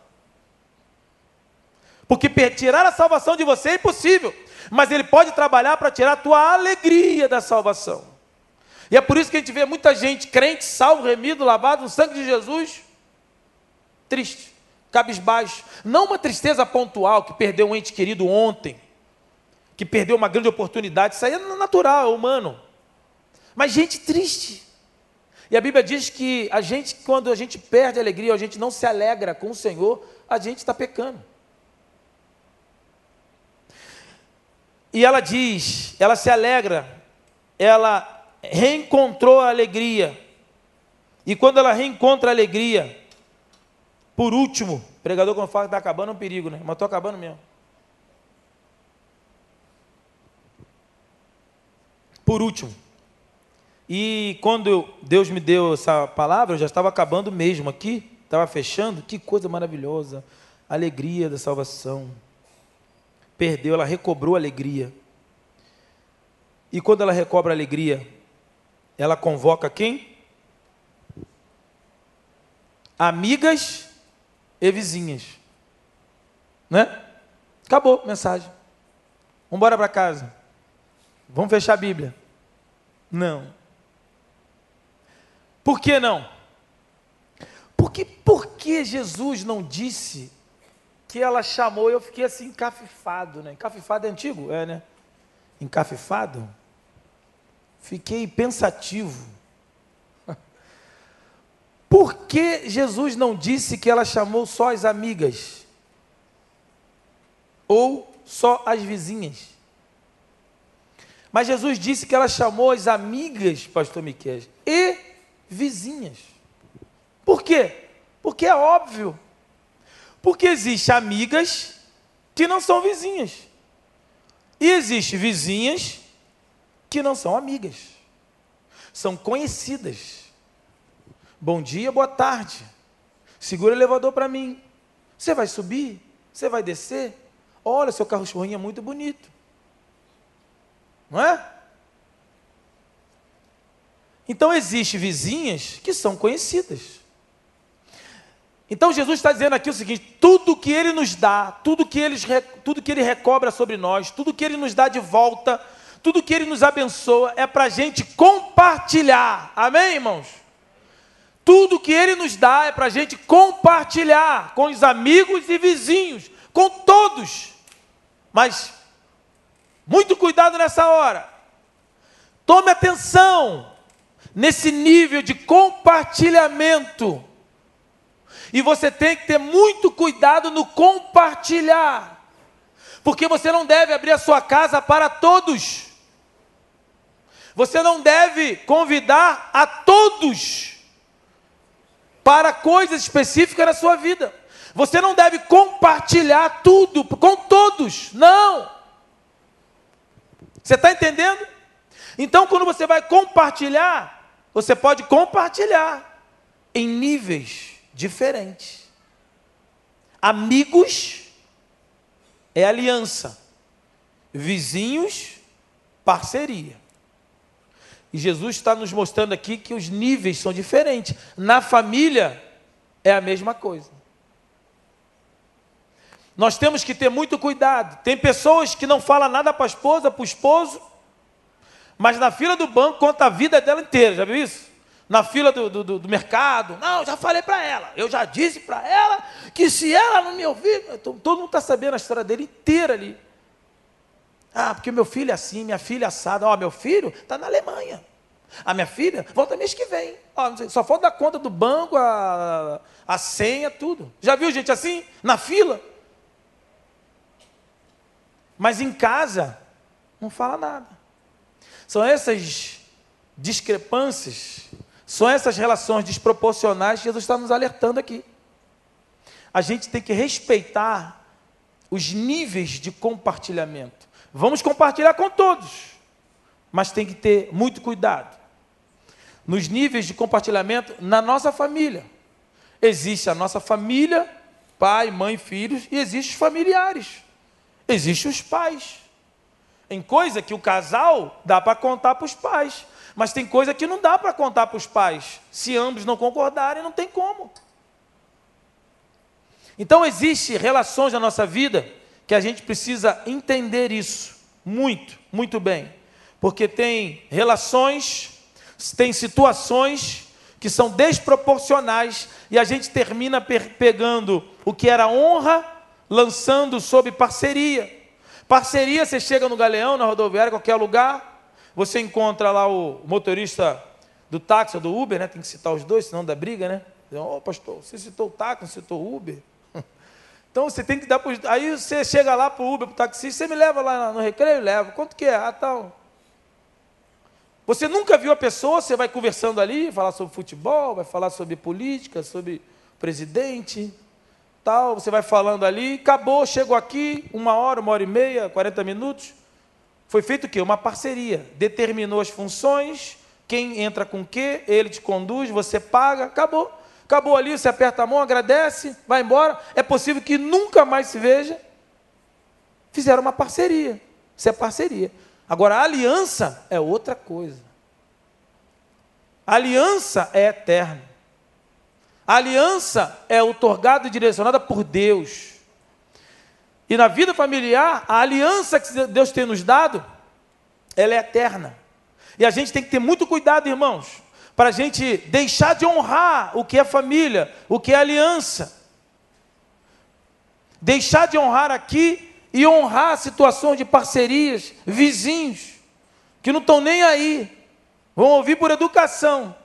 Porque tirar a salvação de você é impossível, mas ele pode trabalhar para tirar a tua alegria da salvação. E é por isso que a gente vê muita gente crente, salvo, remido, lavado no sangue de Jesus, triste, cabisbaixo. Não uma tristeza pontual que perdeu um ente querido ontem, que perdeu uma grande oportunidade. Isso aí é natural, é humano. Mas gente triste. E a Bíblia diz que a gente, quando a gente perde a alegria, a gente não se alegra com o Senhor, a gente está pecando. E ela diz, ela se alegra, ela reencontrou a alegria. E quando ela reencontra a alegria, por último, pregador quando fala que está acabando é um perigo, né? Mas estou acabando mesmo. Por último, e quando Deus me deu essa palavra, eu já estava acabando mesmo aqui, estava fechando, que coisa maravilhosa, alegria da salvação. Perdeu, ela recobrou a alegria. E quando ela recobra a alegria, ela convoca quem? Amigas e vizinhas. Né? Acabou a mensagem. Vamos embora para casa. Vamos fechar a Bíblia. Não. Por que não? Porque por que Jesus não disse que ela chamou? Eu fiquei assim encafifado, né? Encafifado é antigo? É, né? Encafifado? Fiquei pensativo. Por que Jesus não disse que ela chamou só as amigas? Ou só as vizinhas? Mas Jesus disse que ela chamou as amigas, pastor Miquel, e vizinhas. Por quê? Porque é óbvio. Porque existem amigas que não são vizinhas. E existem vizinhas que não são amigas. São conhecidas. Bom dia, boa tarde. Segura o elevador para mim. Você vai subir? Você vai descer? Olha, seu carro churrinho é muito bonito. Não é? Então existem vizinhas que são conhecidas. Então Jesus está dizendo aqui o seguinte: tudo que Ele nos dá, tudo que Ele, tudo que Ele recobra sobre nós, tudo que Ele nos dá de volta, tudo que Ele nos abençoa, é para a gente compartilhar. Amém, irmãos? Tudo que Ele nos dá é para a gente compartilhar com os amigos e vizinhos, com todos. Mas, muito cuidado nessa hora. Tome atenção nesse nível de compartilhamento. E você tem que ter muito cuidado no compartilhar. Porque você não deve abrir a sua casa para todos. Você não deve convidar a todos para coisas específicas na sua vida. Você não deve compartilhar tudo com todos, não. Você está entendendo? Então, quando você vai compartilhar, você pode compartilhar em níveis diferentes. Amigos é aliança, vizinhos, parceria. E Jesus está nos mostrando aqui que os níveis são diferentes. Na família é a mesma coisa. Nós temos que ter muito cuidado. Tem pessoas que não falam nada para a esposa, para o esposo, mas na fila do banco conta a vida dela inteira. Já viu isso? Na fila do, do, do mercado. Não, já falei para ela. Eu já disse para ela que se ela não me ouvir. Todo mundo está sabendo a história dele inteira ali. Ah, porque meu filho é assim, minha filha é assada. Ó, meu filho está na Alemanha. A minha filha volta mês que vem. Ó, só falta dar conta do banco, a, a senha, tudo. Já viu gente assim? Na fila? Mas em casa, não fala nada. São essas discrepâncias, são essas relações desproporcionais que Jesus está nos alertando aqui. A gente tem que respeitar os níveis de compartilhamento. Vamos compartilhar com todos, mas tem que ter muito cuidado. Nos níveis de compartilhamento na nossa família. Existe a nossa família, pai, mãe, filhos, e existem os familiares. Existem os pais. Tem coisa que o casal dá para contar para os pais, mas tem coisa que não dá para contar para os pais. Se ambos não concordarem, não tem como. Então existe relações na nossa vida que a gente precisa entender isso muito, muito bem. Porque tem relações, tem situações que são desproporcionais e a gente termina pegando o que era honra, lançando sob parceria. Parceria, você chega no Galeão, na rodoviária, qualquer lugar, você encontra lá o motorista do táxi ou do Uber, né? Tem que citar os dois, senão dá briga, né? Ô, oh, pastor, você citou o táxi, não citou o Uber? Então você tem que dar para Aí você chega lá para o Uber, para o taxista, você me leva lá no recreio? Leva. Quanto que é? Ah, tal. Você nunca viu a pessoa, você vai conversando ali, falar sobre futebol, vai falar sobre política, sobre presidente, tal, você vai falando ali, acabou, chegou aqui, uma hora, uma hora e meia, 40 minutos. Foi feito o quê? Uma parceria. Determinou as funções, quem entra com o quê, ele te conduz, você paga, acabou. Acabou ali, você aperta a mão, agradece, vai embora. É possível que nunca mais se veja. Fizeram uma parceria. Isso é parceria. Agora, a aliança é outra coisa. A aliança é eterna. A aliança é otorgada e direcionada por Deus. E na vida familiar, a aliança que Deus tem nos dado, ela é eterna. E a gente tem que ter muito cuidado, irmãos, para a gente deixar de honrar o que é família, o que é aliança. Deixar de honrar aqui e honrar situações de parcerias, vizinhos, que não estão nem aí, vão ouvir por educação.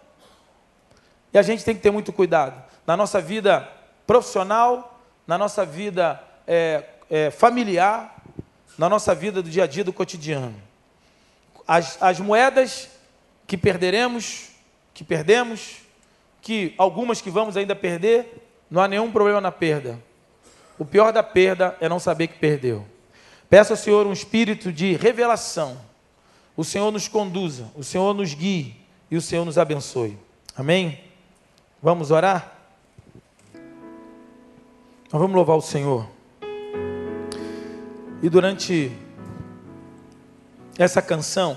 E a gente tem que ter muito cuidado na nossa vida profissional, na nossa vida é, é, familiar, na nossa vida do dia a dia, do cotidiano. As, as moedas que perderemos, que perdemos, que algumas que vamos ainda perder, não há nenhum problema na perda. O pior da perda é não saber que perdeu. Peço ao Senhor um espírito de revelação. O Senhor nos conduza, o Senhor nos guie e o Senhor nos abençoe. Amém? Vamos orar? Nós vamos louvar o Senhor. E durante essa canção,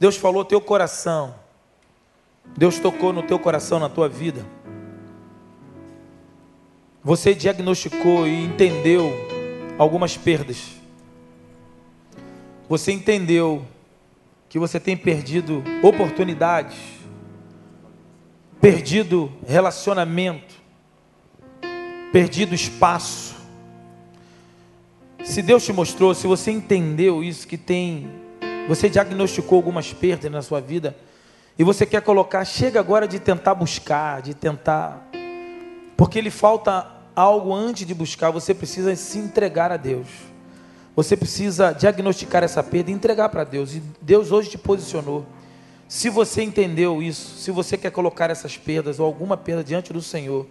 Deus falou teu coração, Deus tocou no teu coração, na tua vida. Você diagnosticou e entendeu algumas perdas. Você entendeu que você tem perdido oportunidades, perdido relacionamento, perdido espaço. Se Deus te mostrou, se você entendeu isso, que tem, você diagnosticou algumas perdas na sua vida, e você quer colocar, chega agora de tentar buscar, de tentar, porque lhe falta algo antes de buscar, você precisa se entregar a Deus. Você precisa diagnosticar essa perda e entregar para Deus. E Deus hoje te posicionou. Se você entendeu isso, se você quer colocar essas perdas ou alguma perda diante do Senhor,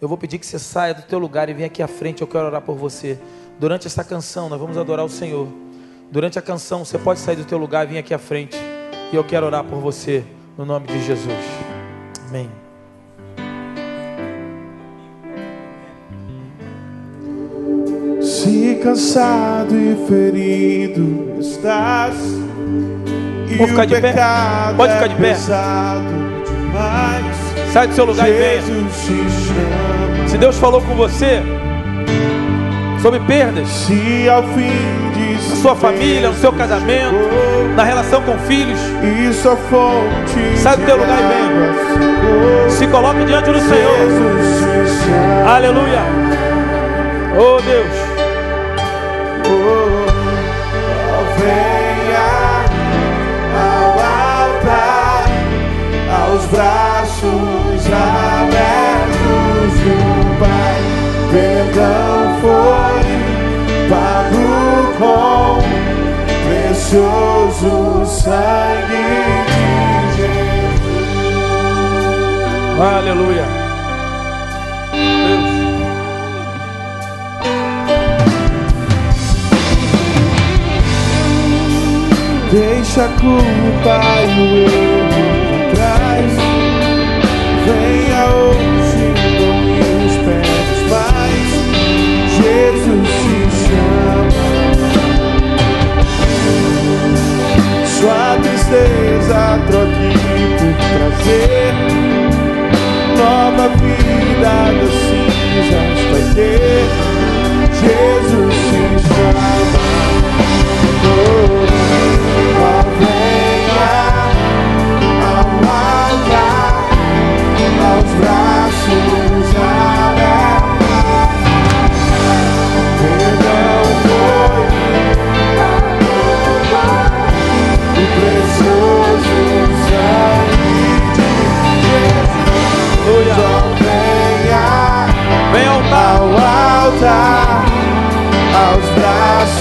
eu vou pedir que você saia do teu lugar e venha aqui à frente, eu quero orar por você. Durante essa canção, nós vamos adorar o Senhor. Durante a canção, você pode sair do teu lugar e vir aqui à frente. E eu quero orar por você, no nome de Jesus. Amém. Se cansado e ferido estás, Vou ficar de pé. Pode ficar de pé. Sai do seu lugar e venha. Se Deus falou com você sobre perdas, na sua família, no seu casamento, na relação com filhos, isso a fonte sai do teu lugar e venha. Se coloque diante do Senhor. Aleluia. Oh Deus. Braços abertos do Pai. Perdão foi pago com precioso sangue de Jesus. Aleluia. Deus. Deixa a culpa e o erro tristeza troque por prazer. Nova vida das cinzas vai ter.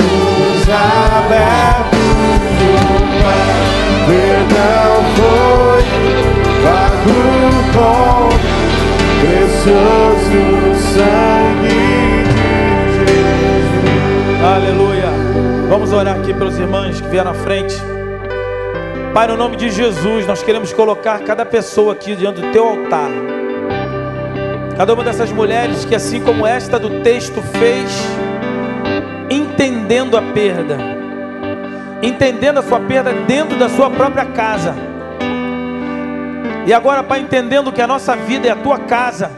Braços abertos Pai. Perdão foi pago com precioso sangue de Jesus. Aleluia. Vamos orar aqui pelos irmãos que vieram à frente. Pai, no nome de Jesus, nós queremos colocar cada pessoa aqui diante do teu altar. Cada uma dessas mulheres que, assim como esta do texto fez, entendendo a perda, entendendo a sua perda dentro da sua própria casa. E agora, Pai, entendendo que a nossa vida é a tua casa,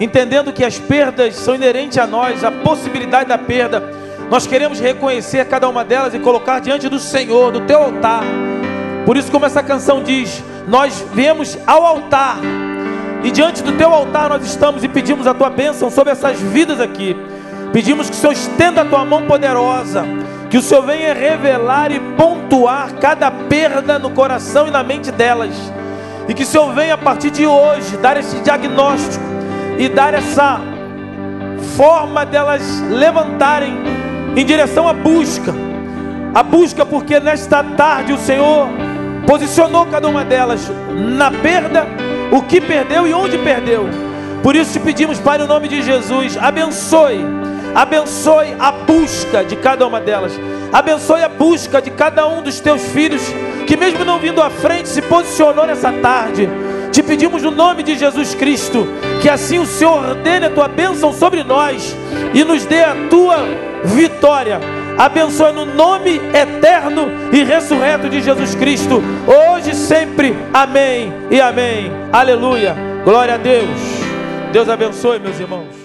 entendendo que as perdas são inerentes a nós, a possibilidade da perda, nós queremos reconhecer cada uma delas e colocar diante do Senhor, do teu altar. Por isso, como essa canção diz, nós viemos ao altar e diante do teu altar nós estamos e pedimos a tua bênção sobre essas vidas aqui. Pedimos que o Senhor estenda a tua mão poderosa, que o Senhor venha revelar e pontuar cada perda no coração e na mente delas. E que o Senhor venha a partir de hoje dar esse diagnóstico e dar essa forma delas levantarem em direção à busca. A busca, porque nesta tarde o Senhor posicionou cada uma delas na perda, o que perdeu e onde perdeu. Por isso te pedimos, Pai, no nome de Jesus, abençoe, abençoe a busca de cada uma delas, abençoe a busca de cada um dos teus filhos, que mesmo não vindo à frente, se posicionou nessa tarde. Te pedimos no nome de Jesus Cristo, que assim o Senhor ordene a tua bênção sobre nós e nos dê a tua vitória. Abençoe no nome eterno e ressurreto de Jesus Cristo, hoje e sempre. Amém e amém. Aleluia. Glória a Deus. Deus abençoe, meus irmãos.